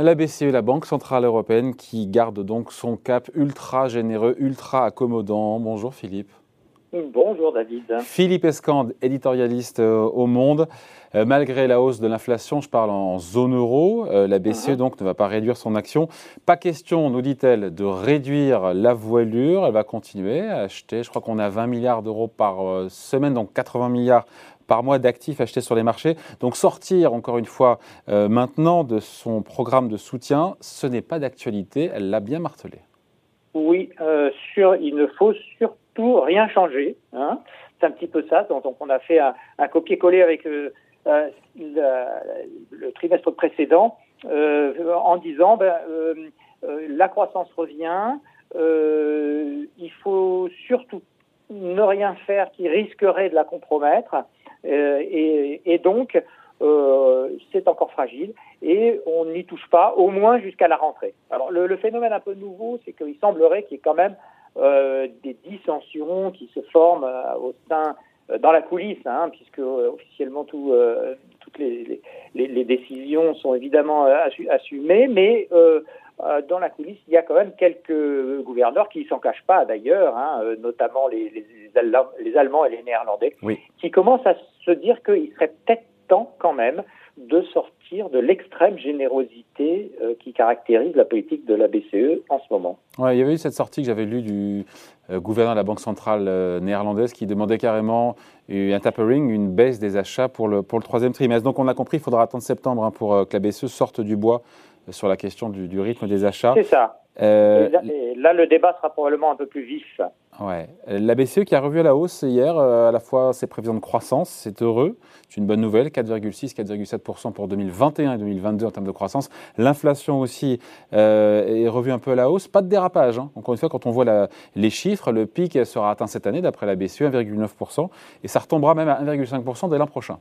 La BCE, la Banque Centrale Européenne, qui garde donc son cap ultra généreux, ultra accommodant. Bonjour Philippe. Bonjour David. Philippe Escande, éditorialiste euh, au Monde. Euh, malgré la hausse de l'inflation, je parle en zone euro, euh, la BCE mhm. donc ne va pas réduire son action. Pas question, nous dit-elle, de réduire la voilure. Elle va continuer à acheter. Je crois qu'on a 20 milliards d'euros par semaine, donc 80 milliards par mois d'actifs achetés sur les marchés. Donc sortir, encore une fois, maintenant de son programme de soutien, ce n'est pas d'actualité. Elle l'a bien martelé. Oui, sur, il ne faut surtout rien changé. Hein. C'est un petit peu ça. Donc, on a fait un, copier-coller avec euh, euh, le, trimestre précédent euh, en disant ben, la croissance revient. il faut surtout ne rien faire qui risquerait de la compromettre. Et, donc, c'est encore fragile et on n'y touche pas, au moins jusqu'à la rentrée. Alors le, le phénomène un peu nouveau, c'est qu'il semblerait qu'il y ait quand même euh, des dissensions qui se forment euh, au sein euh, dans la coulisse, hein, puisque officiellement tout, toutes les, les, les, décisions sont évidemment assumées, mais dans la coulisse, il y a quand même quelques gouverneurs qui ne s'en cachent pas d'ailleurs, hein, notamment les, les, Allemands et les Néerlandais, qui commencent à se dire qu'il serait peut-être temps quand même de sortir de l'extrême générosité euh, qui caractérise la politique de la BCE en ce moment. Ouais, il y avait eu cette sortie que j'avais lue du euh, gouverneur de la Banque centrale euh, néerlandaise qui demandait carrément un tapering, une baisse des achats pour le, pour le troisième trimestre. Donc on a compris, il faudra attendre septembre hein, pour que la BCE sorte du bois sur la question du, rythme des achats. C'est ça. là, là, le débat sera probablement un peu plus vif. Ouais. La BCE qui a revu à la hausse hier euh, à la fois ses prévisions de croissance, c'est heureux, c'est une bonne nouvelle, 4,6, 4,7% pour 2021 et 2022 en termes de croissance. L'inflation aussi euh, est revue un peu à la hausse, pas de dérapage. Hein. Encore une fois, quand on voit les chiffres, le pic sera atteint cette année d'après la BCE, 1,9%, et ça retombera même à 1,5% dès l'an prochain.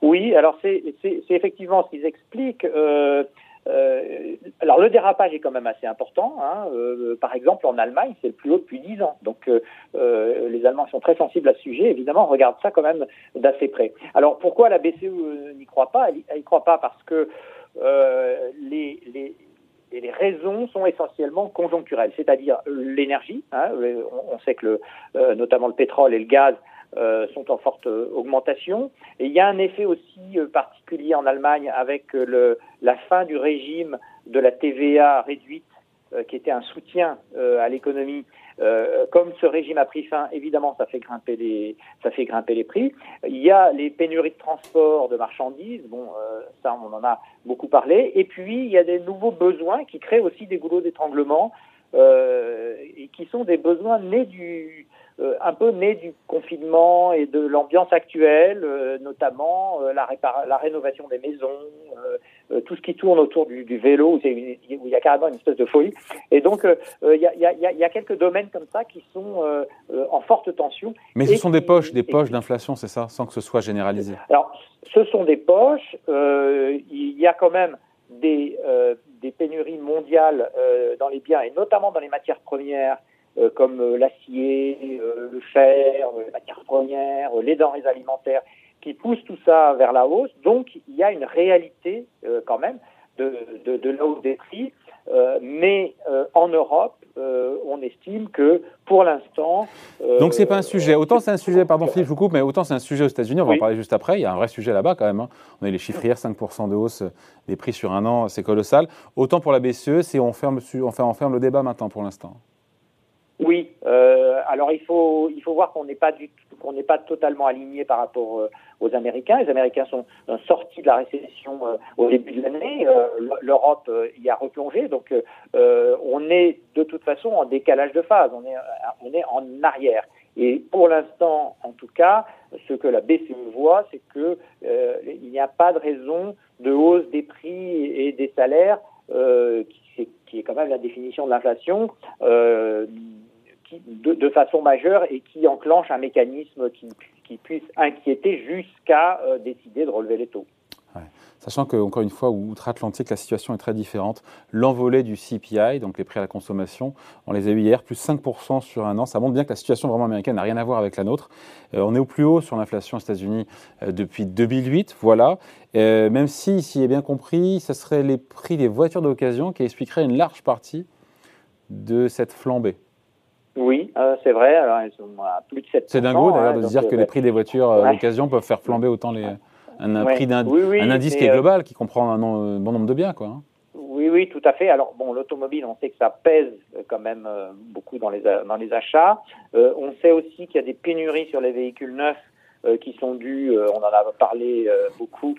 Oui, alors c'est effectivement ce qu'ils expliquent. Euh, euh, alors le dérapage est quand même assez important. Hein. Euh, par exemple, en Allemagne, c'est le plus haut depuis 10 ans. Donc euh, les Allemands sont très sensibles à ce sujet. Évidemment, on regarde ça quand même d'assez près. Alors pourquoi la BCE n'y croit pas? Elle n'y croit pas parce que les, les les raisons sont essentiellement conjoncturelles, c'est-à-dire l'énergie. Hein, on, sait que le, notamment le pétrole et le gaz euh, sont en forte euh, augmentation. Et il y a un effet aussi euh, particulier en Allemagne avec le, la fin du régime de la TVA réduite, qui était un soutien à l'économie. comme ce régime a pris fin, évidemment, ça fait grimper les, ça fait grimper les prix. Il y a les pénuries de transport de marchandises. Bon, ça, on en a beaucoup parlé. Et puis, il y a des nouveaux besoins qui créent aussi des goulots d'étranglement et qui sont des besoins nés du, euh, un peu né du confinement et de l'ambiance actuelle, euh, notamment euh, la, la, rénovation des maisons, tout ce qui tourne autour du, vélo, où, il y a carrément une espèce de folie. Et donc, il y, y, a, quelques domaines comme ça qui sont en forte tension. Mais ce sont des poches, des poches d'inflation, c'est ça, sans que ce soit généralisé? Alors, ce sont des poches. il y a quand même des, des pénuries mondiales dans les biens, et notamment dans les matières premières, euh, comme euh, l'acier, euh, le fer, les matières premières, les denrées alimentaires, qui poussent tout ça vers la hausse. Donc il y a une réalité quand même de, de, de la hausse des prix. mais en Europe, on estime que pour l'instant. Donc c'est pas un sujet. Autant c'est un sujet, pardon Philippe, je vous coupe, mais autant c'est un sujet aux États-Unis, on va en parler juste après. Il y a un vrai sujet là-bas quand même. Hein. On a les chiffres hier, 5% de hausse des prix sur un an, c'est colossal. Autant pour la BCE, c'est on ferme, on ferme le débat maintenant pour l'instant. Oui, euh, alors il faut il faut voir qu'on n'est pas du qu'on n'est pas totalement aligné par rapport euh, aux Américains. Les Américains sont sortis de la récession euh, au début de l'année. L'Europe y a replongé, donc on est de toute façon en décalage de phase. On est on est en arrière. Et pour l'instant, en tout cas, ce que la BCE voit, c'est que il n'y a pas de raison de hausse des prix et des salaires qui, qui est quand même la définition de l'inflation, euh, de, façon majeure et qui enclenche un mécanisme qui, puisse inquiéter jusqu'à euh, décider de relever les taux. sachant qu'encore une fois, outre-Atlantique, la situation est très différente. L'envolée du CPI, donc les prix à la consommation, on les a eu hier, plus 5% sur un an. Ça montre bien que la situation vraiment américaine n'a rien à voir avec la nôtre. on est au plus haut sur l'inflation aux États-Unis depuis 2008, voilà. même si, s'il est bien compris, ce serait les prix des voitures d'occasion qui expliqueraient une large partie de cette flambée. Oui, euh, c'est vrai. Alors, elles sont à plus de 7 C'est dingue d'ailleurs de se dire que les prix des voitures euh, d'occasion peuvent faire flamber autant les, un, prix d'un un indice qui est euh, global, qui comprend un, bon nombre de biens. Quoi. Hein. Oui, oui, tout à fait. Alors, bon, l'automobile, on sait que ça pèse quand même beaucoup dans les, dans les achats. on sait aussi qu'il y a des pénuries sur les véhicules neufs euh, qui sont dus, euh, on en a parlé euh, beaucoup,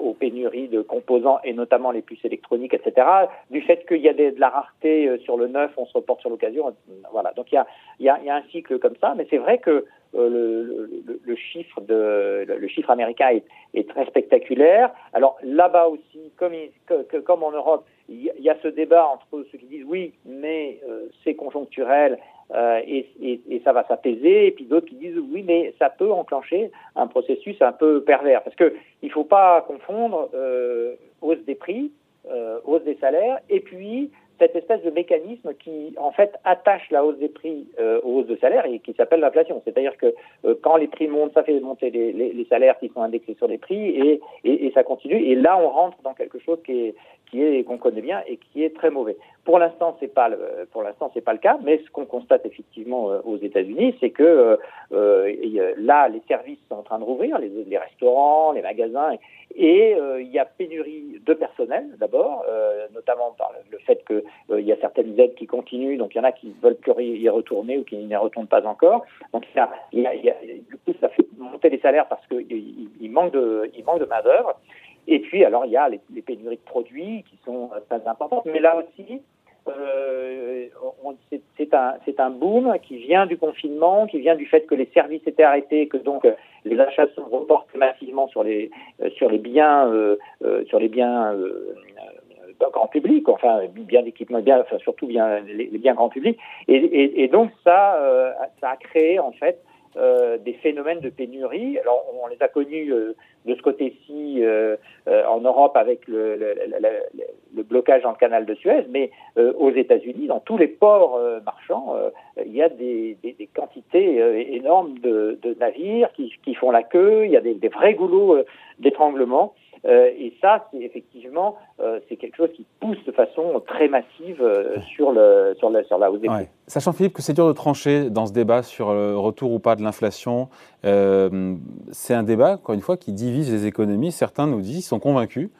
aux pénuries de composants et notamment les puces électroniques, etc. Du fait qu'il y a de la rareté sur le neuf, on se reporte sur l'occasion. Voilà. Donc il y a, y, a, y a un cycle comme ça, mais c'est vrai que le, le, le, chiffre de le, chiffre américain est, est, très spectaculaire. Alors là-bas aussi, comme, comme en Europe, il y a ce débat entre ceux qui disent oui, mais c'est conjoncturel euh, et, ça va s'apaiser. Et puis d'autres qui disent oui, mais ça peut enclencher un processus un peu pervers. Parce que il faut pas confondre euh, hausse des prix, euh, hausse des salaires, et puis cette espèce de mécanisme qui, en fait, attache la hausse des prix aux hausses de salaire et qui s'appelle l'inflation. C'est-à-dire que quand les prix montent, ça fait monter les, salaires qui sont indexés sur les prix et, ça continue. Et là, on rentre dans quelque chose qui est qui est qu'on connaît bien et qui est très mauvais. Pour l'instant, c'est pas le, pour l'instant c'est pas le cas, mais ce qu'on constate effectivement euh, aux États-Unis, c'est que euh, là, les services sont en train de rouvrir, les, restaurants, les magasins, et euh, il y a pénurie de personnel d'abord, euh, notamment par le fait qu'il euh, y a certaines aides qui continuent, donc il y en a qui veulent plus y retourner ou qui n'y retournent pas encore. Donc il y a, il y a, il y a, du coup ça fait monter les salaires parce qu'il il manque de, main d'œuvre. Et puis alors il y a les, pénuries de produits qui sont très importantes, mais là aussi euh, c'est un, boom qui vient du confinement, qui vient du fait que les services étaient arrêtés, que donc euh, les achats sont reportés massivement sur les euh, sur les biens euh, biens grand public, enfin bien d'équipement, bien, enfin, surtout bien les, biens grand public, et, donc ça a créé en fait euh, des phénomènes de pénurie. Alors, on, les a connus euh, de ce côté-ci euh, en Europe avec le, le, blocage dans le canal de Suez, mais aux États-Unis, dans tous les ports marchands, il y a des, quantités énormes de, navires qui, qui, font la queue. Il y a des, des vrais goulots d'étranglement. Euh, et ça, c'est effectivement, euh, c'est quelque chose qui pousse de façon très massive euh, sur, le, sur, la, sur la hausse des prix. Sachant, Philippe, que c'est dur de trancher dans ce débat sur le retour ou pas de l'inflation, c'est un débat, encore une fois, qui divise les économies. Certains nous disent, ils sont convaincus,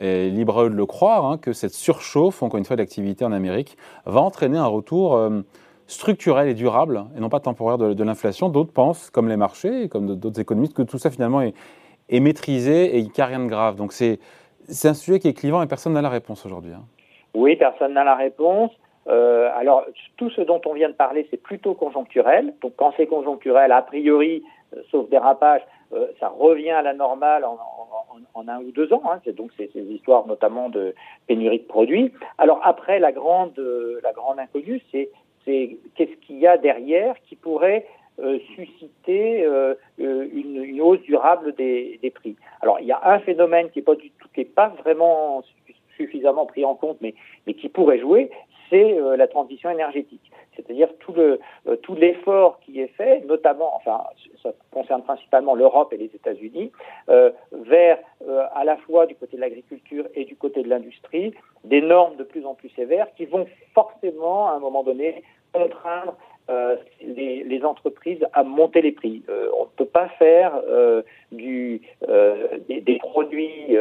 et libre à eux de le croire, hein, que cette surchauffe, encore une fois, de l'activité en Amérique, va entraîner un retour structurel et durable, et non pas temporaire de, de l'inflation. D'autres pensent, comme les marchés, comme d'autres économistes, que tout ça finalement est, est maîtrisé et il n'y a rien de grave. Donc c'est un sujet qui est clivant et personne n'a la réponse aujourd'hui. Hein. Oui, personne n'a la réponse. Euh, alors, tout ce dont on vient de parler, c'est plutôt conjoncturel. Donc, quand c'est conjoncturel, a priori, euh, sauf dérapage, euh, ça revient à la normale en, un ou deux ans. Hein. Donc, c'est ces histoires notamment de pénurie de produits. Alors, après, la grande, la grande inconnue, c'est qu'est-ce qu'il y a derrière qui pourrait euh, susciter euh, euh, une, hausse durable des, prix. Alors il y a un phénomène qui est pas pas vraiment suffisamment pris en compte, mais, qui pourrait jouer, c'est la transition énergétique. C'est-à-dire tout tout l'effort qui est fait, notamment, enfin, ça concerne principalement l'Europe et les États-Unis, vers à la fois du côté de l'agriculture et du côté de l'industrie, des normes de plus en plus sévères qui vont forcément, à un moment donné, contraindre euh, les, les, entreprises à monter les prix. Euh, on ne peut pas faire euh, euh, des, produits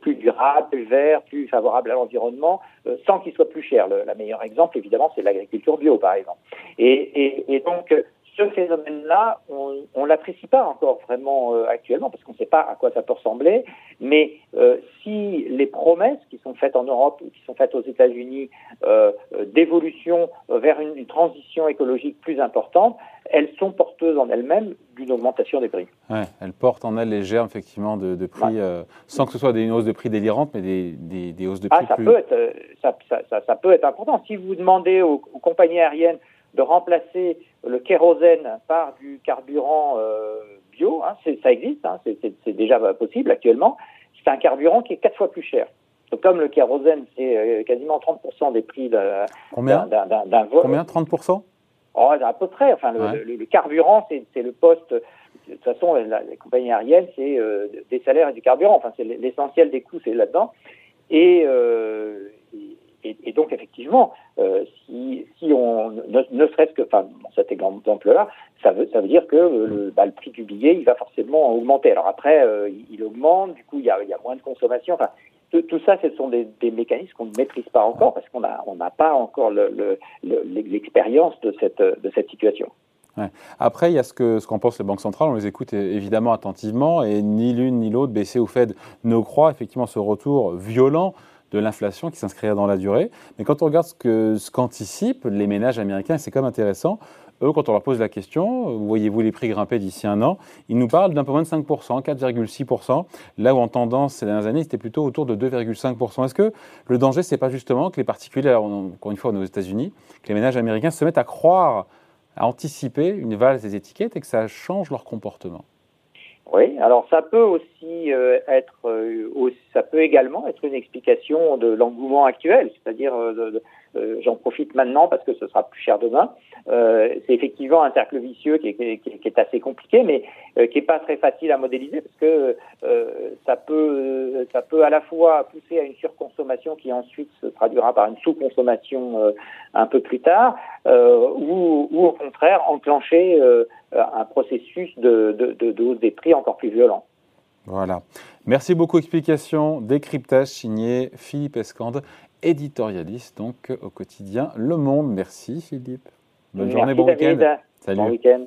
plus durables, plus verts, plus favorables à l'environnement, sans qu'ils soient plus chers. Le, meilleur exemple, évidemment, c'est l'agriculture bio, par exemple. Et donc, ce phénomène-là, on ne l'apprécie pas encore vraiment euh, actuellement parce qu'on ne sait pas à quoi ça peut ressembler. Mais euh, si les promesses qui sont faites en Europe ou qui sont faites aux États-Unis euh, d'évolution vers une, transition écologique plus importante, elles sont porteuses en elles-mêmes d'une augmentation des prix. Ouais, elles portent en elles les germes effectivement de, de prix, sans que ce soit des hausses de prix délirantes, mais des, des, des hausses de ah, prix ah, ça plus... Peut être, ça, ça, ça, peut être important. Si vous demandez aux, aux compagnies aériennes de remplacer le kérosène par du carburant euh, bio, hein, ça existe, hein, c'est déjà possible actuellement. c'est un carburant qui est quatre fois plus cher. Donc, comme le kérosène, c'est quasiment 30% des prix d'un vol. Combien? 30% oh, À peu près. Enfin, le, carburant, c'est le poste. De toute façon, la, les compagnies aériennes, c'est des salaires et du carburant. Enfin, c'est l'essentiel des coûts, c'est là-dedans. Et, et, donc, effectivement, euh, si, on ne, serait-ce que, enfin, dans cet exemple-là, ça veut, dire que le, bah, le, prix du billet, il va forcément augmenter. Alors après, euh, il, augmente, du coup, il y a, moins de consommation. Enfin, tout, ça, ce sont des, mécanismes qu'on ne maîtrise pas encore parce qu'on n'a pas encore l'expérience le, de, cette, situation. Après, il y a ce qu'en ce qu'on pense les banques centrales, on les écoute évidemment attentivement, et ni l'une ni l'autre, BCE ou Fed, ne croient effectivement ce retour violent de l'inflation qui s'inscrira dans la durée. Mais quand on regarde ce qu'anticipent les ménages américains, c'est quand même intéressant, eux, quand on leur pose la question, voyez-vous les prix grimper d'ici un an, ils nous parlent d'un peu moins de 5%, 4,6%, là où en tendance ces dernières années, c'était plutôt autour de 2,5%. Est-ce que le danger, c'est pas justement que les particuliers, encore une fois, aux États-Unis, que les ménages américains se mettent à croire, à anticiper une valse des étiquettes et que ça change leur comportement? Oui, alors ça peut aussi euh, être, euh, ça peut également être une explication de l'engouement actuel, c'est-à-dire euh, j'en profite maintenant parce que ce sera plus cher demain. Euh, c'est effectivement un cercle vicieux qui est, assez compliqué, mais euh, qui est pas très facile à modéliser parce que ça peut ça peut à la fois pousser à une surconsommation qui ensuite se traduira par une sous-consommation un peu plus tard, ou, au contraire enclencher un processus de hausse des prix encore plus violent. Voilà. Merci beaucoup. Explication, décryptage signé Philippe Escande éditorialiste donc au quotidien Le Monde. Merci Philippe. Bonne journée, bon week-end. Salut. Bon week-end.